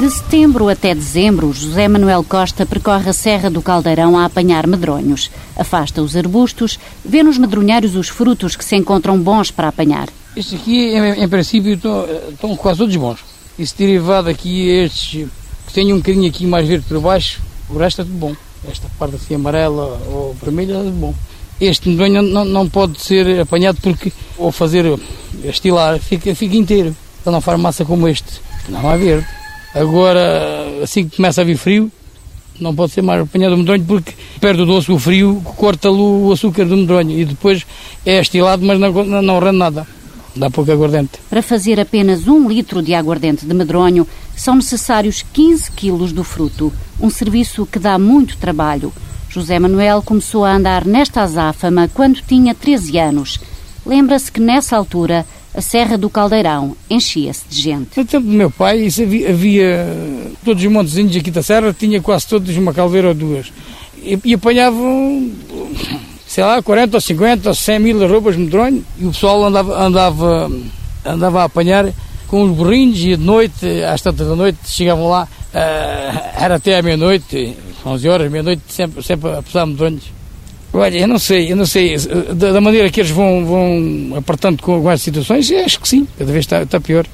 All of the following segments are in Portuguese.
De setembro até dezembro, José Manuel Costa percorre a Serra do Caldeirão a apanhar medronhos. Afasta os arbustos, vê nos medronheiros os frutos que se encontram bons para apanhar. Estes aqui, em, em princípio, estão, estão quase todos bons. Esse derivado aqui, estes que têm um bocadinho aqui mais verde por baixo, o resto é tudo bom. Esta parte assim amarela ou vermelha é tudo bom. Este medronho não, não pode ser apanhado porque, ou fazer estilar, fica, fica inteiro. Ele não faz massa como este, não há verde. Agora, assim que começa a vir frio, não pode ser mais apanhado o medronho porque perde o doce, o frio, corta-lhe o açúcar do medronho e depois é estilado, mas não, não, não rende nada. Dá pouco aguardente. Para fazer apenas um litro de aguardente de medronho, são necessários 15 quilos do fruto, um serviço que dá muito trabalho. José Manuel começou a andar nesta azáfama quando tinha 13 anos. Lembra-se que nessa altura a Serra do Caldeirão enchia-se de gente. No tempo do meu pai, havia, havia todos os montezinhos aqui da Serra, tinha quase todos uma caldeira ou duas. E, e apanhavam, sei lá, 40 ou 50 ou 100 mil roupas medronho e o pessoal andava, andava, andava a apanhar com os burrinhos e de noite, às tantas da noite, chegavam lá, uh, era até à meia-noite, 11 horas, meia-noite, sempre, sempre a pesar medronhos. Olha, eu não sei, eu não sei, da, da maneira que eles vão, vão apertando com, com situações, acho que sim, cada vez está, está pior.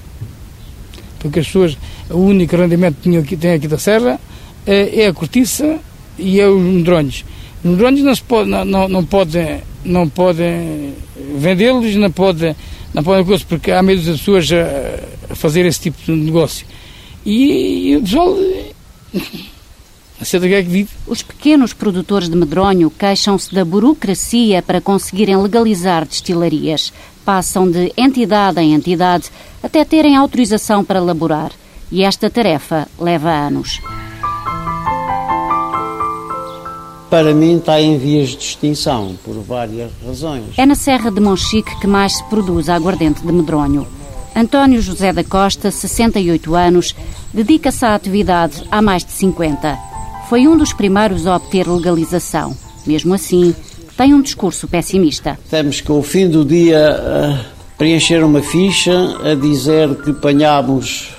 Porque as pessoas, o único rendimento que aqui, têm aqui da Serra é, é a cortiça e é os medronhos. Os medronhos não, se pode, não, não, não podem, não podem vendê-los, não podem, não podem coisa, porque há medo das pessoas a, a, fazer esse tipo de negócio. E, e o pessoal é que vive. Os pequenos produtores de medronho queixam-se da burocracia para conseguirem legalizar destilarias. Passam de entidade em entidade até terem autorização para laborar. E esta tarefa leva anos. Para mim está em vias de extinção, por várias razões. É na Serra de Monchique que mais se produz aguardente de medronho. António José da Costa, 68 anos, dedica-se à atividade há mais de 50 foi um dos primeiros a obter legalização. Mesmo assim, tem um discurso pessimista. Temos que, ao fim do dia, eh, preencher uma ficha a dizer que apanhámos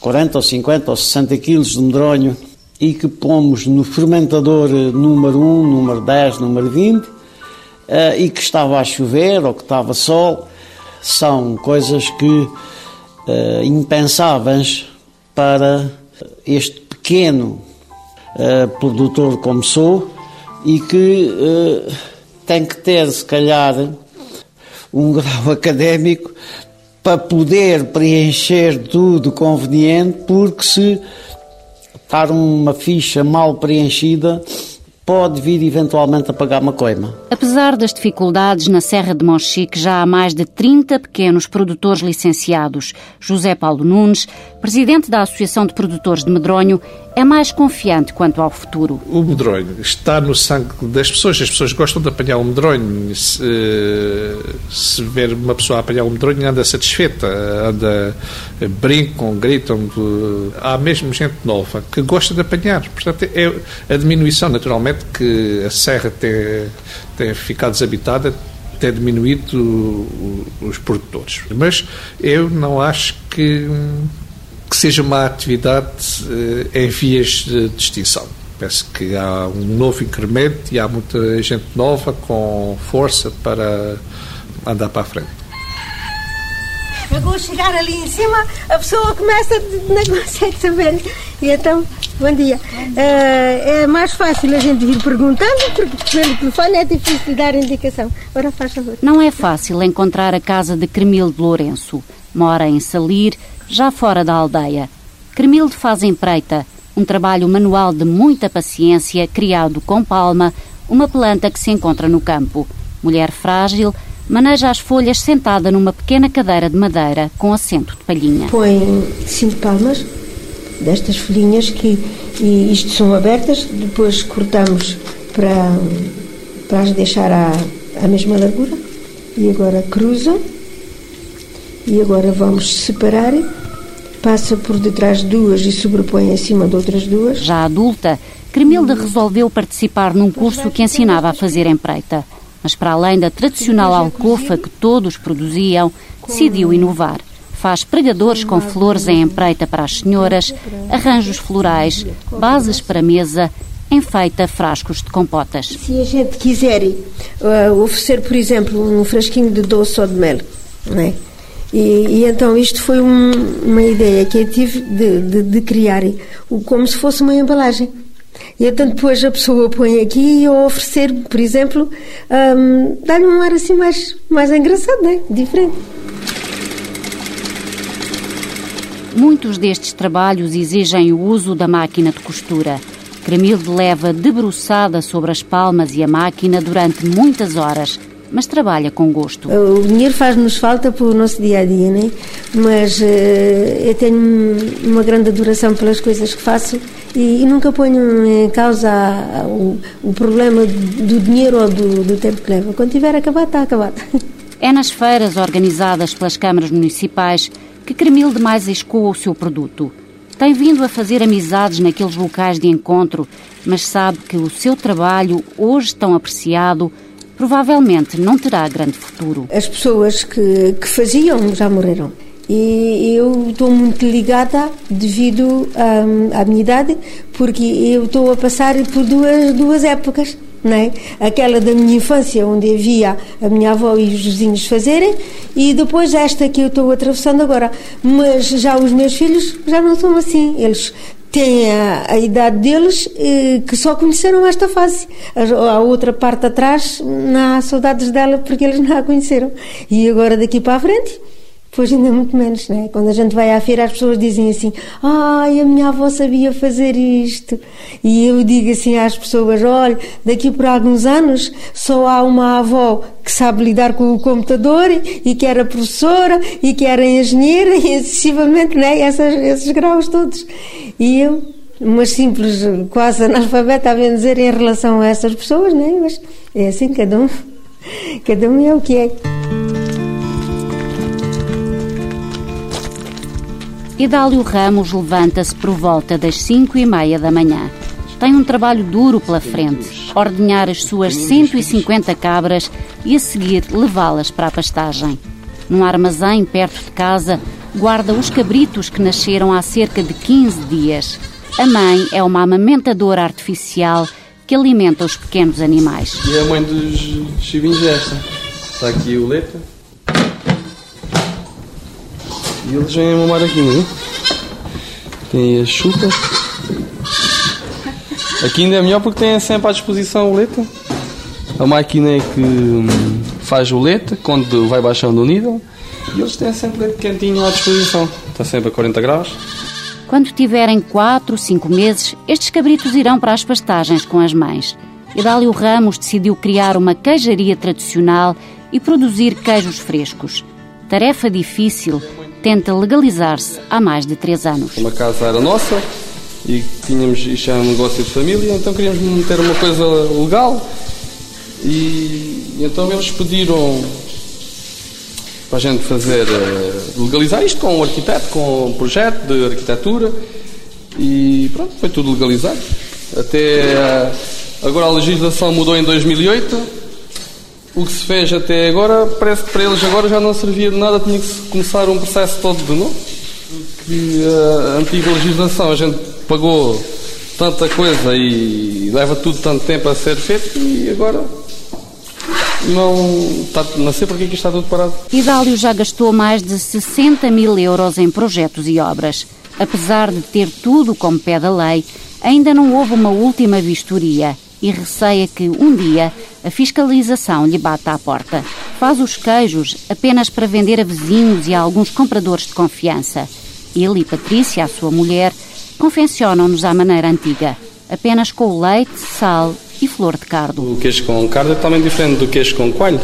40 ou 50 ou 60 quilos de medronho e que pomos no fermentador eh, número 1, número 10, número 20 eh, e que estava a chover ou que estava sol. São coisas que impensáveis para este pequeno uh, produtor como sou e que uh, tem que ter, se calhar, um grau académico para poder preencher tudo conveniente, porque se estar uma ficha mal preenchida, pode vir eventualmente a pagar uma coima. Apesar das dificuldades, na Serra de Monchique já há mais de 30 pequenos produtores licenciados. José Paulo Nunes, presidente da Associação de Produtores de Medronho, é mais confiante quanto ao futuro. O medronho está no sangue das pessoas. As pessoas gostam de apanhar o medronho. Se, se ver uma pessoa apanhar o medronho, anda satisfeita, anda, brincam, gritam. Há mesmo gente nova que gosta de apanhar. Portanto, é a diminuição, naturalmente, que a serra tem, tem ficado desabitada tem diminuído os produtores. Mas eu não acho que que seja uma atividade eh, em vias de, extinção. Penso que há um novo incremento e há muita gente nova com força para andar para a frente. A chegar ali em cima, a pessoa começa, não consegue saber. E então, bom dia. Uh, é mais fácil a gente vir perguntando, porque pelo telefone é difícil dar indicação. Ora, faz favor. Não é fácil encontrar a casa de Cremil de Lourenço. Mora em Salir, já fora da aldeia. Cremilde faz empreita, um trabalho manual de muita paciência, criado com palma, uma planta que se encontra no campo. Mulher frágil, maneja as folhas sentada numa pequena cadeira de madeira com assento de palhinha. Põe cinco palmas destas folhinhas que e isto são abertas, depois cortamos para, para as deixar à, à mesma largura e agora cruza e agora vamos separar. Passa por detrás de duas e sobrepõe em cima de outras duas. Já adulta, Cremilde resolveu participar num curso que ensinava a fazer empreita. Mas para além da tradicional alcofa que todos produziam, decidiu inovar. faz pregadores com flores em empreita para as senhoras, arranjos florais, bases para mesa, enfeita frascos de compotas. Se a gente quiser uh, oferecer, por exemplo, um frasquinho de doce ou de mel, não é? E, e, então isto foi um, uma ideia que eu tive de, de, de, criar como se fosse uma embalagem. E então depois a pessoa põe aqui e eu oferecer, por exemplo, um, dar-lhe um ar assim mais, mais engraçado, não é? Diferente. Muitos destes trabalhos exigem o uso da máquina de costura. Cremilde leva debruçada sobre as palmas e a máquina durante muitas horas, mas trabalha com gosto. O dinheiro faz-nos falta para o nosso dia a dia, né? mas uh, eu tenho uma grande adoração pelas coisas que faço e, e nunca ponho em causa o, o problema do dinheiro ou do, do tempo que leva. Quando tiver acabado, está acabado. É nas feiras organizadas pelas câmaras municipais que Cremilde mais escoa o seu produto. Tem vindo a fazer amizades naqueles locais de encontro, mas sabe que o seu trabalho, hoje tão apreciado, provavelmente não terá grande futuro. As pessoas que, que faziam já morreram. E eu estou muito ligada devido hum, à minha idade, porque eu estou a passar por duas, duas épocas é? Aquela da minha infância, onde havia a minha avó e os vizinhos fazerem, e depois esta que eu estou atravessando agora. Mas já os meus filhos já não são assim. Eles têm a, a idade deles eh, que só conheceram esta fase. A, a, outra parte atrás, não há saudades dela porque eles não a conheceram. E agora daqui para a frente Pois ainda muito menos, né? Quando a gente vai à feira, as pessoas dizem assim: Ai, a minha avó sabia fazer isto. E eu digo assim às pessoas: Olha, daqui por alguns anos só há uma avó que sabe lidar com o computador e que era professora e que era engenheira e excessivamente, né? Essas, esses graus todos. E eu, uma simples, quase analfabeta, a dizer, em relação a essas pessoas, né? Mas é assim, cada um, cada um é o que é. Idálio Ramos levanta-se por volta das cinco e meia da manhã. Tem um trabalho duro pela frente, ordenhar as suas 150 cabras e a seguir levá-las para a pastagem. Num armazém perto de casa, guarda os cabritos que nasceram há cerca de 15 dias. A mãe é uma amamentadora artificial que alimenta os pequenos animais. E a mãe dos chivinhos é esta. Está aqui o leite e eles vêm a mamar aqui, não é? Tem a chupa. Aqui ainda é melhor porque tem sempre à disposição o leite. A máquina é que hum, faz o leite quando vai baixando o nível. E eles têm sempre leite quentinho à disposição. Está sempre a 40 graus. Quando tiverem 4, 5 meses, estes cabritos irão para as pastagens com as mães. Idálio Ramos decidiu criar uma queijaria tradicional e produzir queijos frescos. Tarefa difícil, tenta legalizar-se há mais de três anos. Uma casa era nossa e tínhamos, isto é um negócio de família, então queríamos meter uma coisa legal e, então eles pediram para a gente fazer, eh, legalizar isto com um arquiteto, com um projeto de arquitetura e pronto, foi tudo legalizado. Até eh, agora a legislação mudou em 2008 o que se fez até agora, parece que para eles agora já não servia de nada, tinha que começar um processo todo de novo. Que a antiga legislação a gente pagou tanta coisa e leva tudo tanto tempo a ser feito e agora não, está, não sei porque é que está tudo parado. Idálio já gastou mais de 60 mil euros em projetos e obras. Apesar de ter tudo como pé da lei, ainda não houve uma última vistoria e receia que, um dia, a fiscalização lhe bata à porta. Faz os queijos apenas para vender a vizinhos e a alguns compradores de confiança. Ele e Patrícia, a sua mulher, confeccionam-nos à maneira antiga, apenas com leite, sal e flor de cardo. O queijo com cardo é totalmente diferente do queijo com coalho.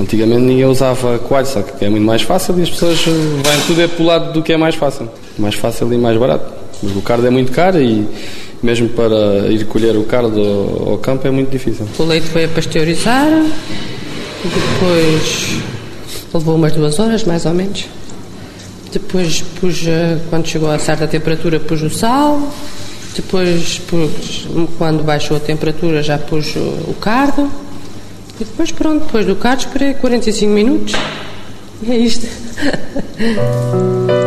Antigamente ninguém usava coalho, só que é muito mais fácil e as pessoas vêm tudo é para o lado do que é mais fácil. Mais fácil e mais barato. O cardo é muito caro e mesmo para ir colher o cardo ao campo é muito difícil. O leite foi a pasteurizar, depois levou umas duas horas mais ou menos. Depois pus, eh, quando chegou a certa temperatura, pus o sal. Depois, pus, quando baixou a temperatura, já pus o cardo. E depois, pronto, depois do cardo, esperei 45 minutos. É isto.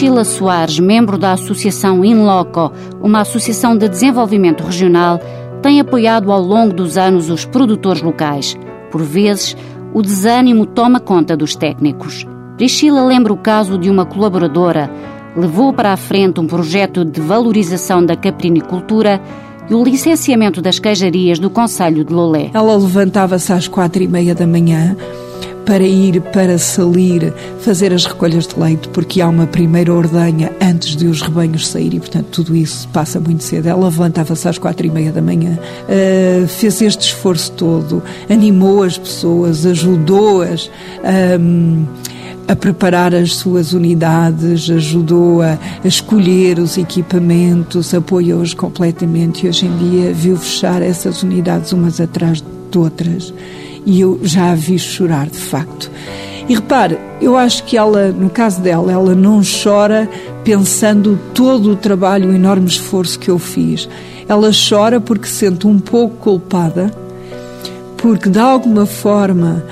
Priscila Soares, membro da Associação InLoco, uma associação de desenvolvimento regional, tem apoiado ao longo dos anos os produtores locais. Por vezes, o desânimo toma conta dos técnicos. Priscila lembra o caso de uma colaboradora. Levou para a frente um projeto de valorização da caprinicultura e o licenciamento das queijarias do Conselho de Lolé. Ela levantava-se às quatro e meia da manhã para ir para Salir fazer as recolhas de leite, porque há uma primeira ordenha antes de os rebanhos saírem, portanto tudo isso passa muito cedo. Ela levantava-se às quatro e meia da manhã, uh, fez este esforço todo, animou as pessoas, ajudou-as. Um, a preparar as suas unidades, ajudou a, a escolher os equipamentos, apoiou-os completamente e hoje em dia viu fechar essas unidades umas atrás de outras e eu já a vi chorar de facto. E repare, eu acho que ela, no caso dela, ela não chora pensando todo o trabalho, o enorme esforço que eu fiz. Ela chora porque se sente um pouco culpada, porque de alguma forma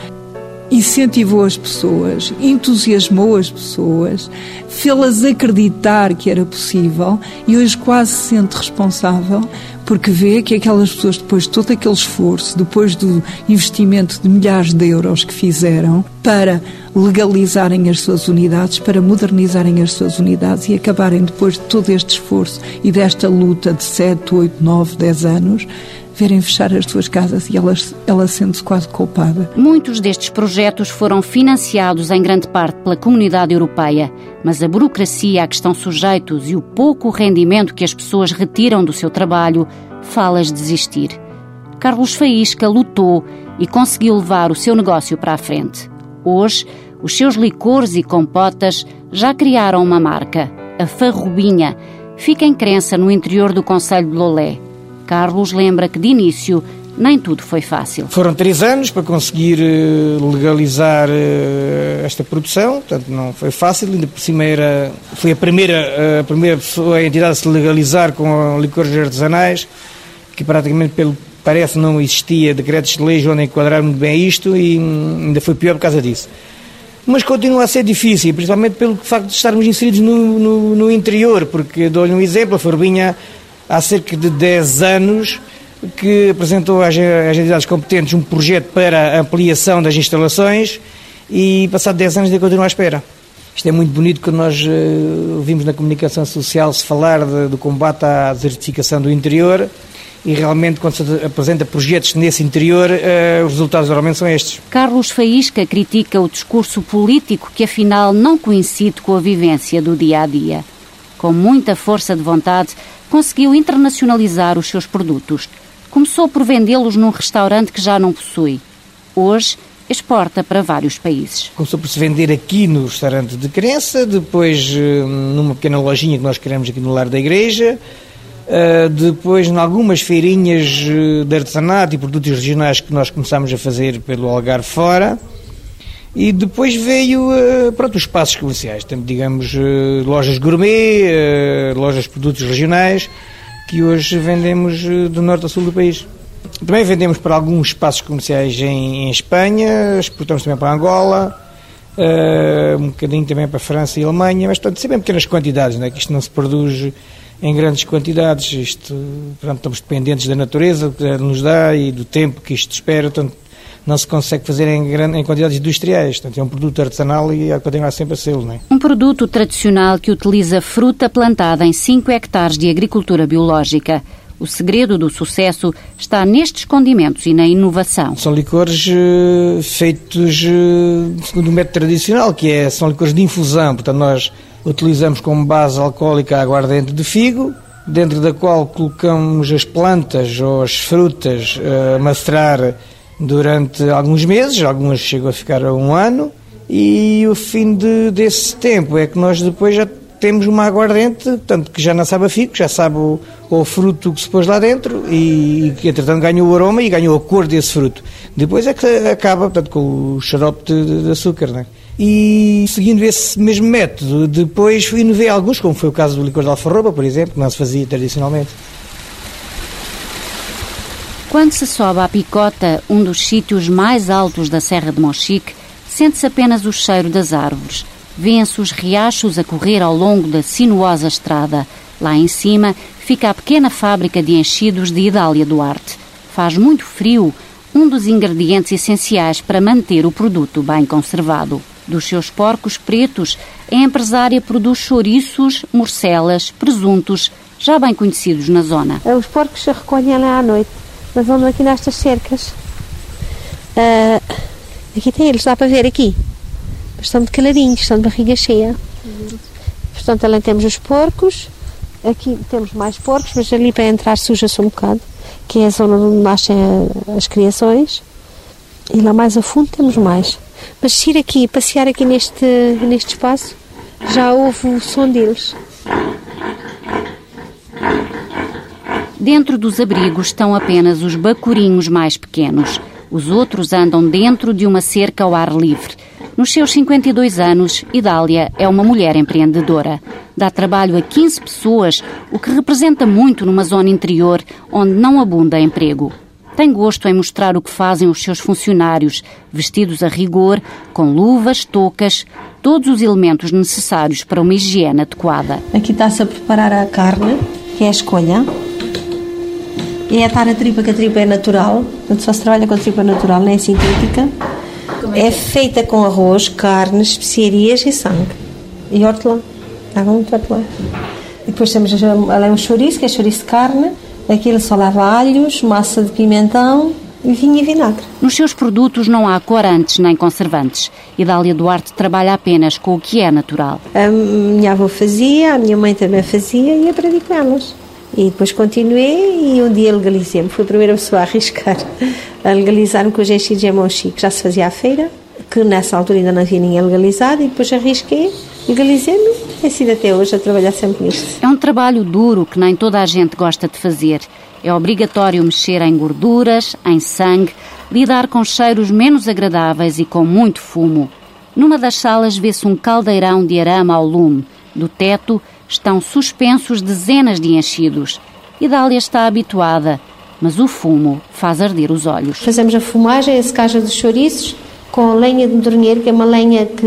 incentivou as pessoas, entusiasmou as pessoas, fê-las acreditar que era possível e hoje quase se sente responsável porque vê que aquelas pessoas, depois de todo aquele esforço, depois do investimento de milhares de euros que fizeram para legalizarem as suas unidades, para modernizarem as suas unidades e acabarem depois de todo este esforço e desta luta de 7, 8, 9, 10 anos, verem fechar as suas casas e ela, ela sente-se quase culpada. Muitos destes projetos foram financiados em grande parte pela comunidade europeia, mas a burocracia a que estão sujeitos e o pouco rendimento que as pessoas retiram do seu trabalho faz desistir. Carlos Faísca lutou e conseguiu levar o seu negócio para a frente. Hoje, os seus licores e compotas já criaram uma marca, a Farrubinha. Fica em crença no interior do Conselho de Lolé. Carlos lembra que de início nem tudo foi fácil. Foram três anos para conseguir eh, legalizar eh, esta produção, portanto não foi fácil, ainda por cima era, foi a primeira, eh, a primeira pessoa, a entidade a se legalizar com licores artesanais, que praticamente pelo parece não existia decretos de lei onde enquadrar muito bem isto e ainda foi pior por causa disso. Mas continua a ser difícil, principalmente pelo facto de estarmos inseridos no, no, no interior, porque dou-lhe um exemplo, a Forbinha há cerca de 10 anos que apresentou às, às entidades competentes um projeto para ampliação das instalações e, passado 10 anos, ainda continua à espera. Isto é muito bonito quando nós uh, ouvimos na comunicação social se falar de, do combate à desertificação do interior e realmente quando se apresenta projetos nesse interior, uh, os resultados normalmente são estes. Carlos Faísca critica o discurso político que afinal não coincide com a vivência do dia a dia. Com muita força de vontade, conseguiu internacionalizar os seus produtos. Começou por vendê-los num restaurante que já não possui. Hoje, exporta para vários países. Começou por se vender aqui no restaurante de crença, depois eh, numa pequena lojinha que nós queremos aqui no lar da igreja, eh, depois em algumas feirinhas eh, de artesanato e produtos regionais que nós começámos a fazer pelo Algarve fora. E depois veio uh, pronto, os espaços comerciais, digamos, uh, lojas gourmet, uh, lojas de produtos regionais, que hoje vendemos do norte a sul do país. Também vendemos para alguns espaços comerciais em, em Espanha, exportamos também para Angola, um bocadinho também para a França e Alemanha, mas portanto, sempre em pequenas quantidades, não é? que isto não se produz em grandes quantidades, isto, portanto, estamos dependentes da natureza, que nos dá e do tempo que isto espera, portanto, não se consegue fazer em, grande, em quantidades industriais. Portanto, é um produto artesanal e há que continuar sempre a ser, não é? Um produto tradicional que utiliza fruta plantada em 5 hectares de agricultura biológica. O segredo do sucesso está nestes condimentos e na inovação. São licores uh, feitos uh, segundo o método tradicional, que é, são licores de infusão. Portanto, nós utilizamos como base alcoólica a aguardente de figo, dentro da qual colocamos as plantas ou as frutas uh, a macerar durante alguns meses, algumas chegou a ficar a um ano, e o fim de, desse tempo é que nós depois já temos uma aguardente, tanto que já não sabe a fico, já sabe o, o fruto que se pôs lá dentro e, e entretanto ganhou o aroma e ganhou a cor desse fruto. Depois é que acaba, portanto, com o xarope de, de açúcar, né? E seguindo esse mesmo método, depois inovei alguns, como foi o caso do licor de alfarroba, por exemplo, que não se fazia tradicionalmente. Quando se sobe à Picota, um dos sítios mais altos da Serra de Monchique, sente-se apenas o cheiro das árvores. Vêem-se os riachos a correr ao longo da sinuosa estrada. Lá em cima fica a pequena fábrica de enchidos de Idália Duarte. Faz muito frio, um dos ingredientes essenciais para manter o produto bem conservado. Dos seus porcos pretos, a empresária produz chouriços, morcelas, presuntos, já bem conhecidos na zona. Os porcos se recolhem lá à noite mas vamos aqui nestas cercas. Uh, aqui tem eles, dá para ver aqui. Estão de caladinhos, estão de barriga cheia. Portanto, além temos os porcos, aqui temos mais porcos, mas ali para entrar suja-se um bocado, que é a zona onde nascem as criações. E lá mais a fundo temos mais. Mas ir aqui, passear aqui neste, neste espaço, já ouve o som deles. Dentro dos abrigos estão apenas os bacurinhos mais pequenos. Os outros andam dentro de uma cerca ao ar livre. Nos seus 52 anos, Idália é uma mulher empreendedora. Dá trabalho a 15 pessoas, o que representa muito numa zona interior onde não abunda emprego. Tem gosto em mostrar o que fazem os seus funcionários, vestidos a rigor, com luvas, toucas, todos os elementos necessários para uma higiene adequada. Aqui está-se a preparar a carne, que é a escolha é atar a tripa, que a tripa é natural, portanto só se trabalha com a tripa natural, não é sintética. É, é feita com arroz, carne, especiarias e sangue. E hortelã. Leva muito hortelã. E depois temos além um chouriço, que é chouriço de carne. Aquilo só leva alhos, massa de pimentão, e vinho e vinagre. Nos seus produtos não há corantes nem conservantes. Idália Duarte trabalha apenas com o que é natural. A minha avó fazia, a minha mãe também fazia e aprendi com elas. E depois continuei e um dia legalizei-me. Fui a primeira pessoa a arriscar a legalizar-me com os enchidos em Monchi, que já se fazia à feira, que nessa altura ainda não havia ninguém legalizado, e depois arrisquei, legalizei-me e sido até hoje a trabalhar sempre nisto. É um trabalho duro que nem toda a gente gosta de fazer. É obrigatório mexer em gorduras, em sangue, lidar com cheiros menos agradáveis e com muito fumo. Numa das salas vê-se um caldeirão de arame ao lume. Do teto, estão suspensos dezenas de enchidos. Idália está habituada, mas o fumo faz arder os olhos. Fazemos a fumagem, a secagem dos chouriços, com lenha de medronheiro, que é uma lenha que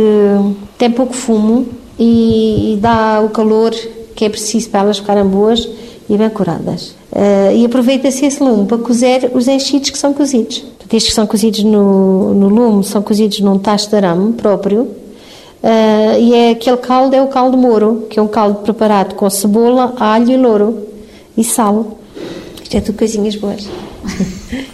tem pouco fumo e dá o calor que é preciso para elas ficarem boas e bem curadas. Uh, e aproveita-se esse lume para cozer os enchidos que são cozidos. Estes que são cozidos no, no lume são cozidos num tacho de arame próprio, Uh, e é aquele caldo é o caldo moro, que é um caldo preparado com cebola, alho e louro e sal. Isto é tudo coisinhas boas.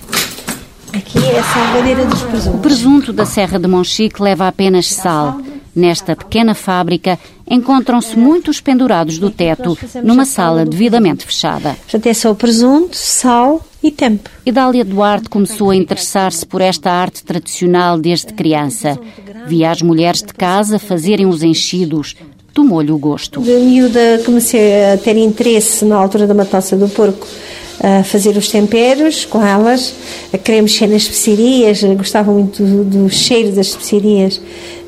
Aqui é a salvadeira dos presuntos. O presunto da Serra de Monchique leva apenas sal. Nesta pequena fábrica encontram-se muitos pendurados do teto numa sala devidamente fechada. Portanto, é só o presunto, sal e tempo. Idália Duarte começou a interessar-se por esta arte tradicional desde criança. Via as mulheres de casa fazerem os enchidos. Tomou-lhe o gosto. De miúda comecei a ter interesse na altura da matança do porco a fazer os temperos com elas, a querer mexer nas especiarias, gostava muito do, do cheiro das especiarias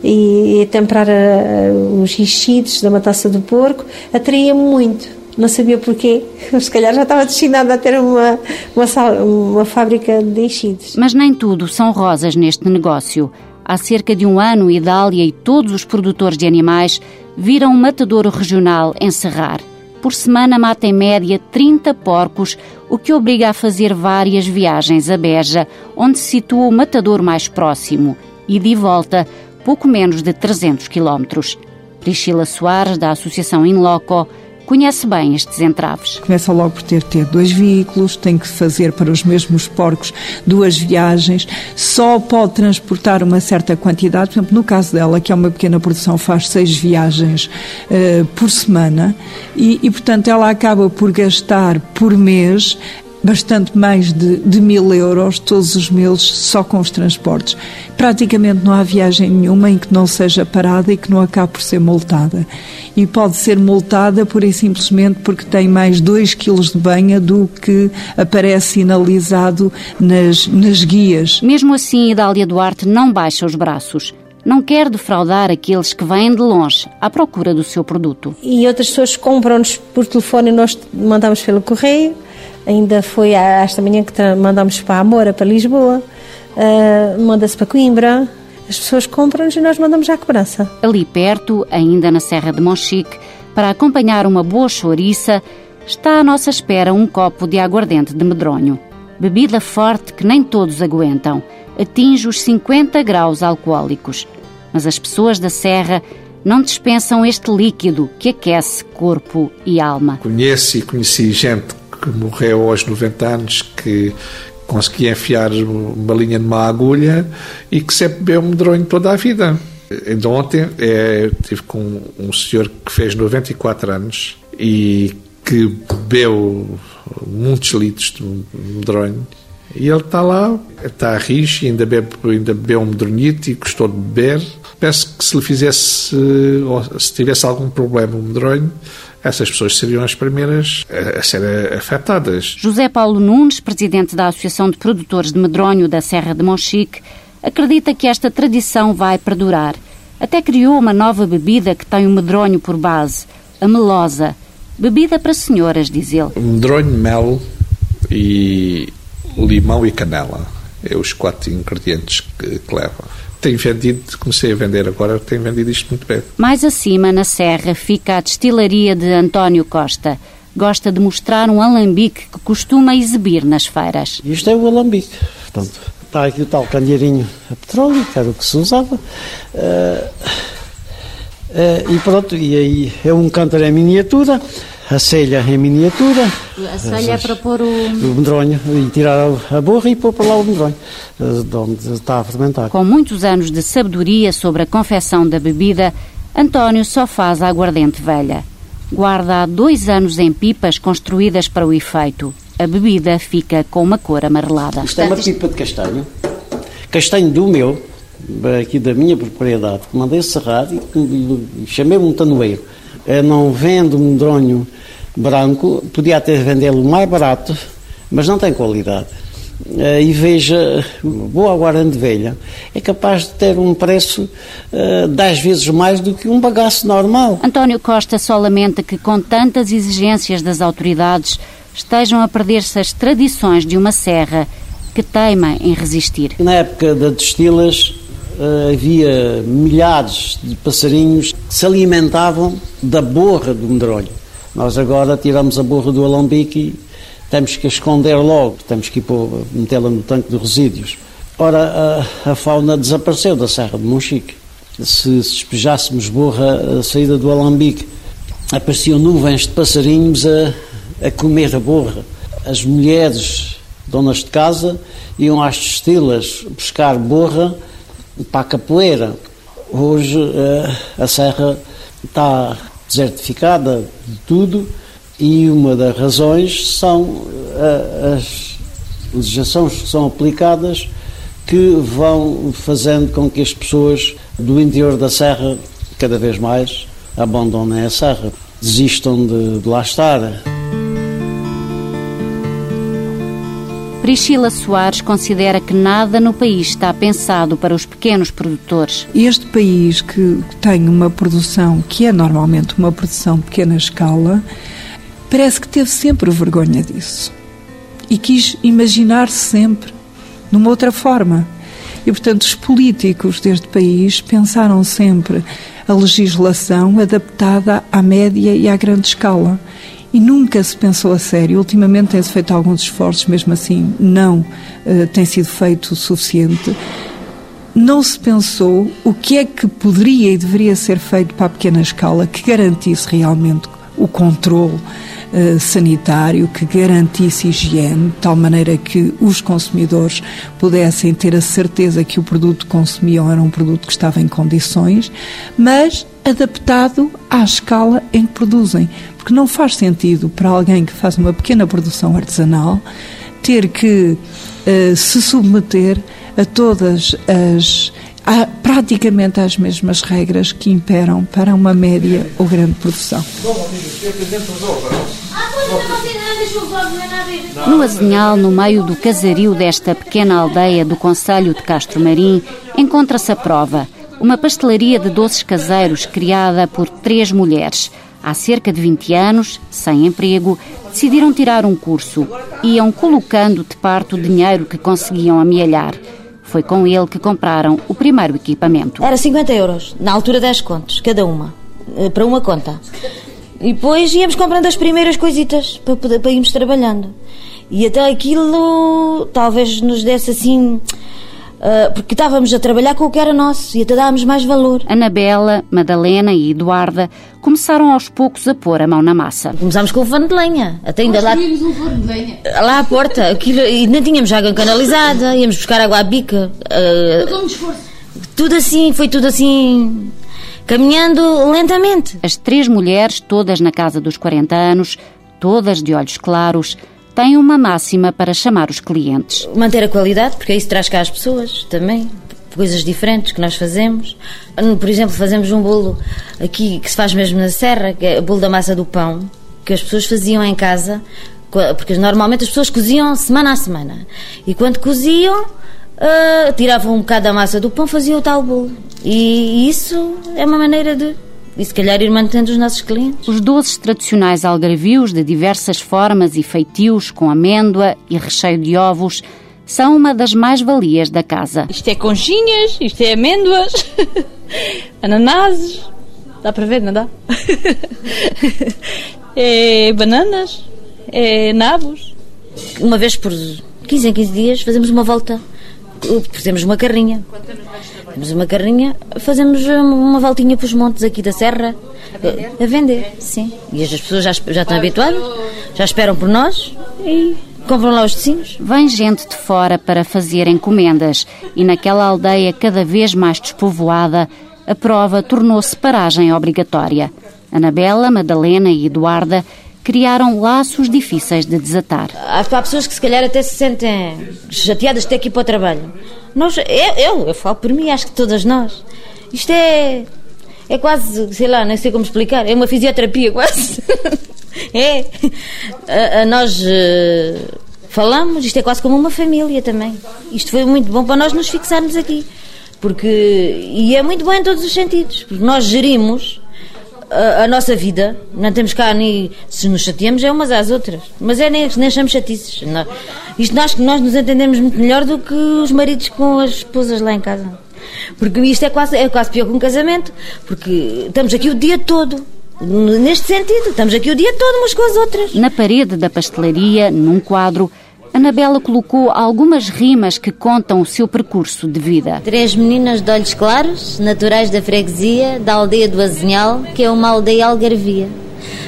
e, e a temperar a, a, os enchidos da matança do porco, atraía-me muito. Não sabia porquê, se calhar já estava destinada a ter uma, uma, uma fábrica de enchidos. Mas nem tudo são rosas neste negócio. Há cerca de um ano, Idália e todos os produtores de animais viram um matadouro regional encerrar. Por semana mata em média 30 porcos, o que obriga a fazer várias viagens a Beja, onde se situa o matador mais próximo, e de volta, pouco menos de 300 quilómetros. Priscila Soares, da Associação Inloco, conhece bem estes entraves. Começa logo por ter, ter dois veículos, tem que fazer para os mesmos porcos duas viagens, só pode transportar uma certa quantidade, por exemplo, no caso dela, que é uma pequena produção, faz seis viagens uh, por semana e, e, portanto, ela acaba por gastar por mês bastante mais de, de mil euros todos os meses só com os transportes. Praticamente não há viagem nenhuma em que não seja parada e que não acabe por ser multada. E pode ser multada por e simplesmente porque tem mais 2 quilos de banha do que aparece sinalizado nas, nas guias. Mesmo assim, Idália Duarte não baixa os braços não quer defraudar aqueles que vêm de longe à procura do seu produto. E outras pessoas compram-nos por telefone e nós mandamos pelo correio Ainda foi esta manhã que mandamos para a Moura, para Lisboa, uh, manda-se para Coimbra. As pessoas compram-nos e nós mandamos à cobrança. Ali perto, ainda na Serra de Monchique, para acompanhar uma boa chouriça, está à nossa espera um copo de aguardente de medronho. Bebida forte que nem todos aguentam. Atinge os 50 graus alcoólicos. Mas as pessoas da Serra não dispensam este líquido que aquece corpo e alma. Conheço e conheci gente que morreu aos 90 anos que conseguia enfiar uma linha numa agulha e que sempre bebeu medronho toda a vida. Ainda ontem é, tive com um senhor que fez 94 anos e que bebeu muitos litros de medronho e ele está lá, está a rir, ainda bebe, ainda bebeu um medronhito e gostou de beber. Penso que se lhe fizesse, ou se tivesse algum problema o medronho, essas pessoas seriam as primeiras a, a ser afetadas. José Paulo Nunes, presidente da Associação de Produtores de Medronho da Serra de Monchique, acredita que esta tradição vai perdurar. Até criou uma nova bebida que tem o medronho por base, a melosa. Bebida para senhoras, diz ele. Medronho, mel e limão e canela. É os quatro ingredientes que, que leva. Tenho vendido, comecei a vender agora, tenho vendido isto muito bem. Mais acima, na Serra, fica a destilaria de António Costa. Gosta de mostrar um alambique que costuma exibir nas feiras. Isto é o alambique. Portanto, está aqui o tal candeeirinho a petróleo, que era o que se usava. Uh, uh, e pronto, e aí é um cântaro em miniatura a selha em miniatura. A selha é para pôr o... o medronho e tirar a borra e pôr para lá o medronho, de onde está a fermentar. Com muitos anos de sabedoria sobre a confecção da bebida, António só faz a aguardente velha. Guarda há dois anos em pipas construídas para o efeito. A bebida fica com uma cor amarelada. Isto é uma pipa de castanho. Castanho do meu, aqui da minha propriedade, que mandei serrar e chamei-me um tanoeiro. Eu não vendo medronho branco, podia até vendê-lo mais barato, mas não tem qualidade. Uh, e veja, boa aguardente velha é capaz de ter um preço uh, dez vezes mais do que um bagaço normal. António Costa só lamenta que, com tantas exigências das autoridades, estejam a perder-se as tradições de uma serra que teima em resistir. Na época das destilas, havia milhares de passarinhos que se alimentavam da borra do medronho. Nós agora tiramos a borra do alambique e temos que esconder logo, temos que metê-la no tanque de resíduos. Ora, a, a, fauna desapareceu da Serra de Monchique. Se, se despejássemos borra a saída do alambique, apareciam nuvens de passarinhos a, a comer a borra. As mulheres, donas de casa, iam às destilas buscar borra para a capoeira. Hoje uh, a serra está desertificada de tudo e uma das razões são uh, as legislações que são aplicadas que vão fazendo com que as pessoas do interior da serra cada vez mais abandonem a serra, desistam de, de lá estar. Priscila Soares considera que nada no país está pensado para os pequenos produtores. Este país que tem uma produção que é normalmente uma produção pequena escala, parece que teve sempre vergonha disso e quis imaginar-se sempre numa outra forma. E, portanto, os políticos deste país pensaram sempre a legislação adaptada à média e à grande escala e nunca se pensou a sério. Ultimamente tem-se feito alguns esforços, mesmo assim não uh, tem sido feito o suficiente. Não se pensou o que é que poderia e deveria ser feito para a pequena escala que garantisse realmente o controle uh, sanitário, que garantisse higiene, de tal maneira que os consumidores pudessem ter a certeza que o produto que consumiam era um produto que estava em condições, mas adaptado à escala em que produzem. Porque não faz sentido para alguém que faz uma pequena produção artesanal ter que uh, se submeter a todas as. A, praticamente às mesmas regras que imperam para uma média ou grande produção. No Azinhal, no meio do casario desta pequena aldeia do Conselho de Castro Marim, encontra-se a prova uma pastelaria de doces caseiros criada por três mulheres. Há cerca de 20 anos, sem emprego, decidiram tirar um curso. Iam colocando de parte o dinheiro que conseguiam amealhar. Foi com ele que compraram o primeiro equipamento. Era 50 euros, na altura 10 contos, cada uma, eh, para uma conta. E depois íamos comprando as primeiras coisitas para, para irmos trabalhando. E até aquilo talvez nos desse assim. Uh, porque estávamos a trabalhar com o que era nosso e até dávamos mais valor. Anabela, Madalena e Eduarda começaram aos poucos a pôr a mão na massa. Começámos com o forno de lenha. Até ainda lá. um forno de lenha. Lá à porta. Aquilo, e não tínhamos água canalizada, íamos buscar água à bica. Uh, Todo um esforço. tudo assim, foi tudo assim. caminhando lentamente. As três mulheres, todas na casa dos 40 anos, todas de olhos claros, têm uma máxima para chamar os clientes. Manter a qualidade, porque isso traz cá as pessoas também. Coisas diferentes que nós fazemos. Por exemplo, fazemos um bolo aqui que se faz mesmo na serra, que é o bolo da massa do pão, que as pessoas faziam em casa, porque normalmente as pessoas coziam semana a semana. E quando coziam, uh, tiravam um bocado da massa do pão, faziam o tal bolo. E isso é uma maneira de e se calhar ir mantendo os nossos clientes. Os doces tradicionais algarvios de diversas formas e feitios, com amêndoa e recheio de ovos, são uma das mais-valias da casa. Isto é conchinhas, isto é amêndoas, ananases. Dá para ver, não dá? é bananas, é nabos. Uma vez por 15 em 15 dias fazemos uma volta. Fazemos uma carrinha. Temos uma carrinha, fazemos uma voltinha para os montes aqui da Serra. A vender? A vender, sim. E as pessoas já, já estão habituadas, já esperam por nós e compram lá os vizinhos. Vem gente de fora para fazer encomendas e naquela aldeia cada vez mais despovoada, a prova tornou-se paragem obrigatória. Anabela, Madalena e Eduarda criaram laços difíceis de desatar. Há, há pessoas que se calhar até se sentem chateadas de ter que ir para o trabalho. Nós, eu, eu, eu falo por mim, acho que todas nós. Isto é, é quase, sei lá, nem sei como explicar, é uma fisioterapia quase. é. A, a nós uh, falamos, isto é quase como uma família também. Isto foi muito bom para nós nos fixarmos aqui. Porque, e é muito bom em todos os sentidos, porque nós gerimos a, a, nossa vida, não temos cá nem. Se nos chateamos é umas às outras. Mas é nem, nem achamos chatices. Isto nós que nós nos entendemos muito melhor do que os maridos com as esposas lá em casa. Porque isto é quase, é quase pior que um casamento, porque estamos aqui o dia todo. Neste sentido, estamos aqui o dia todo umas com as outras. Na parede da pastelaria, num quadro, Anabela colocou algumas rimas que contam o seu percurso de vida. Três meninas de olhos claros, naturais da freguesia, da aldeia do Azinhal, que é uma aldeia algarvia.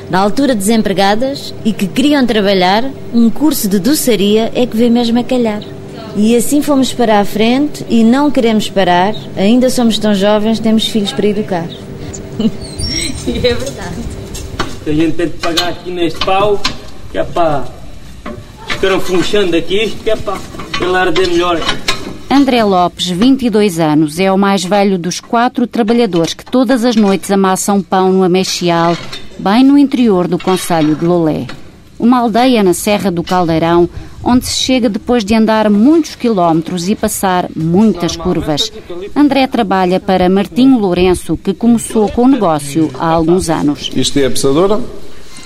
Na altura desempregadas e que queriam trabalhar, um curso de doçaria é que vê mesmo a calhar. E assim fomos para a frente e não queremos parar, ainda somos tão jovens, temos filhos para educar. e é verdade. A gente tem que pagar aqui neste pau, que é para ficaram funchando aqui isto, que é para ele arder melhor. André Lopes, 22 anos, é o mais velho dos quatro trabalhadores que todas as noites amassam pão no Amexial, bem no interior do Conselho de Lolé. Uma aldeia na Serra do Caldeirão, onde se chega depois de andar muitos quilómetros e passar muitas curvas. André trabalha para Martinho Lourenço, que começou com o negócio há alguns anos. Isto é a pesadora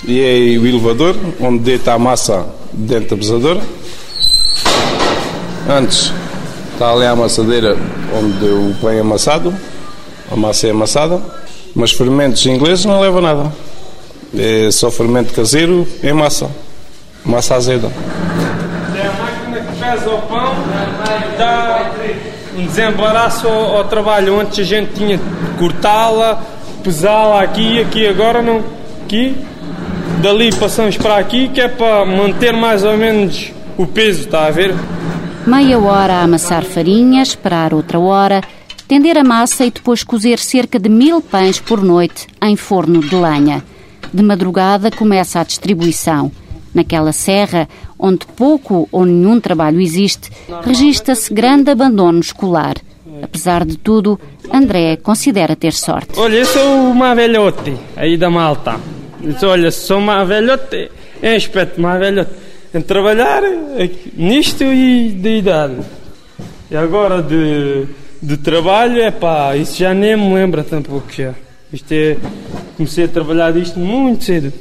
e é o elevador, onde deita a massa dentro da pesadora. Antes está ali a amassadeira onde o pão é amassado, a massa é amassada, mas fermentos ingleses não leva nada. É só fermento caseiro e massa, massa azeda. É a máquina que pesa o pão, dá um desembaraço ao, ao trabalho. Antes a gente tinha de cortá-la, pesá-la aqui, aqui agora não. Aqui, dali passamos para aqui, que é para manter mais ou menos o peso, está a ver? Meia hora a amassar farinha, esperar outra hora, tender a massa e depois cozer cerca de mil pães por noite em forno de lenha. De madrugada começa a distribuição. Naquela serra, onde pouco ou nenhum trabalho existe, registra-se grande abandono escolar. Apesar de tudo, André considera ter sorte. Olha, eu sou uma velhote aí da malta. Olha, sou uma velhote, é um aspecto mais velhote. Em trabalhar nisto e de idade. E agora de, de trabalho, é pá, isso já nem me lembra tampouco já. Isto é, comecei a trabalhar disto muito cedo.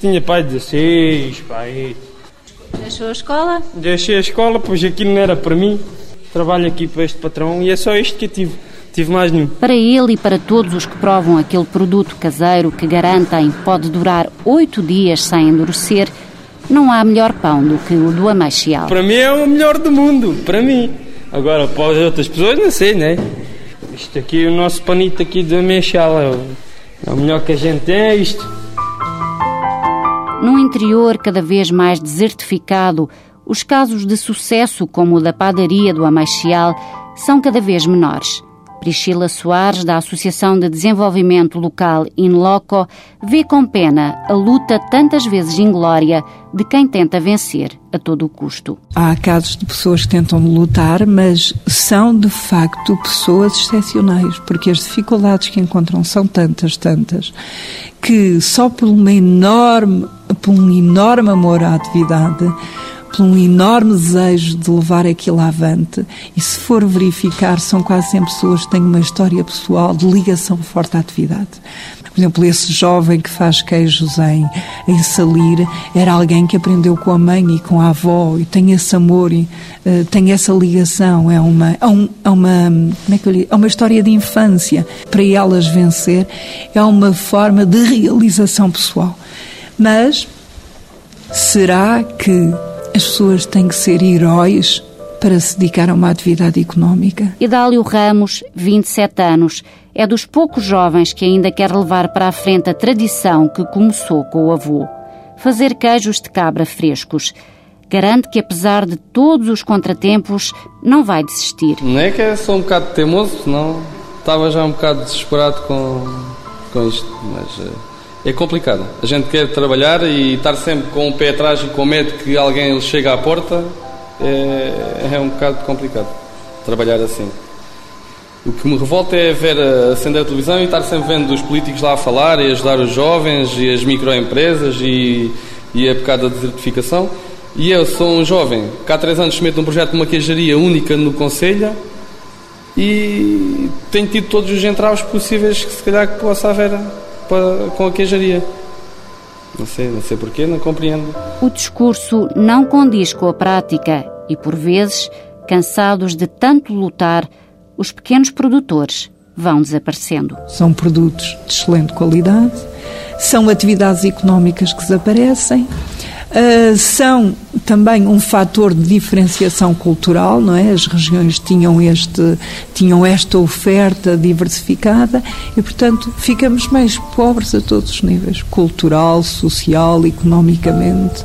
Tinha pai 16, pai. Deixou a escola? Deixei a escola, pois aquilo não era para mim. Trabalho aqui para este patrão e é só isto que eu tive. Tive mais nenhum. Para ele e para todos os que provam aquele produto caseiro que garantem pode durar oito dias sem endurecer, não há melhor pão do que o do Ameixial. Para mim é o melhor do mundo, para mim. Agora, para as outras pessoas, não sei, né? Isto aqui, o nosso panito aqui do Ameixial, é o, é o melhor que a gente tem, é isto. Num interior cada vez mais desertificado, os casos de sucesso, como o da padaria do Ameixial, são cada vez menores. Priscila Soares, da Associação de Desenvolvimento Local Inloco, vê com pena a luta tantas vezes inglória de quem tenta vencer a todo o custo. Há casos de pessoas que tentam lutar, mas são de facto pessoas excepcionais, porque as dificuldades que encontram são tantas, tantas, que só por uma enorme, por um enorme amor à atividade por um enorme desejo de levar aquilo avante. E se for verificar, são quase sempre pessoas que têm uma história pessoal de ligação forte à atividade. Por exemplo, esse jovem que faz queijos em, em Salir era alguém que aprendeu com a mãe e com a avó e tem esse amor e uh, tem essa ligação. É uma, é, um, é uma, como é, que é uma história de infância. Para elas vencer é uma forma de realização pessoal. Mas será que as pessoas têm que ser heróis para se dedicar a uma atividade económica. Idálio Ramos, 27 anos, é dos poucos jovens que ainda quer levar para a frente a tradição que começou com o avô. Fazer queijos de cabra frescos. Garante que, apesar de todos os contratempos, não vai desistir. Não é que é só um bocado teimoso, não. Estava já um bocado desesperado com, com isto, mas. É complicado. A gente quer trabalhar e estar sempre com o pé atrás e com medo que alguém chegue à porta é, é um bocado complicado. Trabalhar assim. O que me revolta é ver acender a televisão e estar sempre vendo os políticos lá a falar e ajudar os jovens e as microempresas e, e a pecado da desertificação. E eu sou um jovem que há três anos se meto num projeto de uma queijaria única no Conselho e tenho tido todos os entraves possíveis que se calhar que possa haver para, com a queijaria. Não sei, não sei porquê, não compreendo. O discurso não condiz com a prática e, por vezes, cansados de tanto lutar, os pequenos produtores vão desaparecendo. São produtos de excelente qualidade, são atividades económicas que desaparecem, Uh, são também um fator de diferenciação cultural, não é? As regiões tinham este tinham esta oferta diversificada e, portanto, ficamos mais pobres a todos os níveis, cultural, social, economicamente.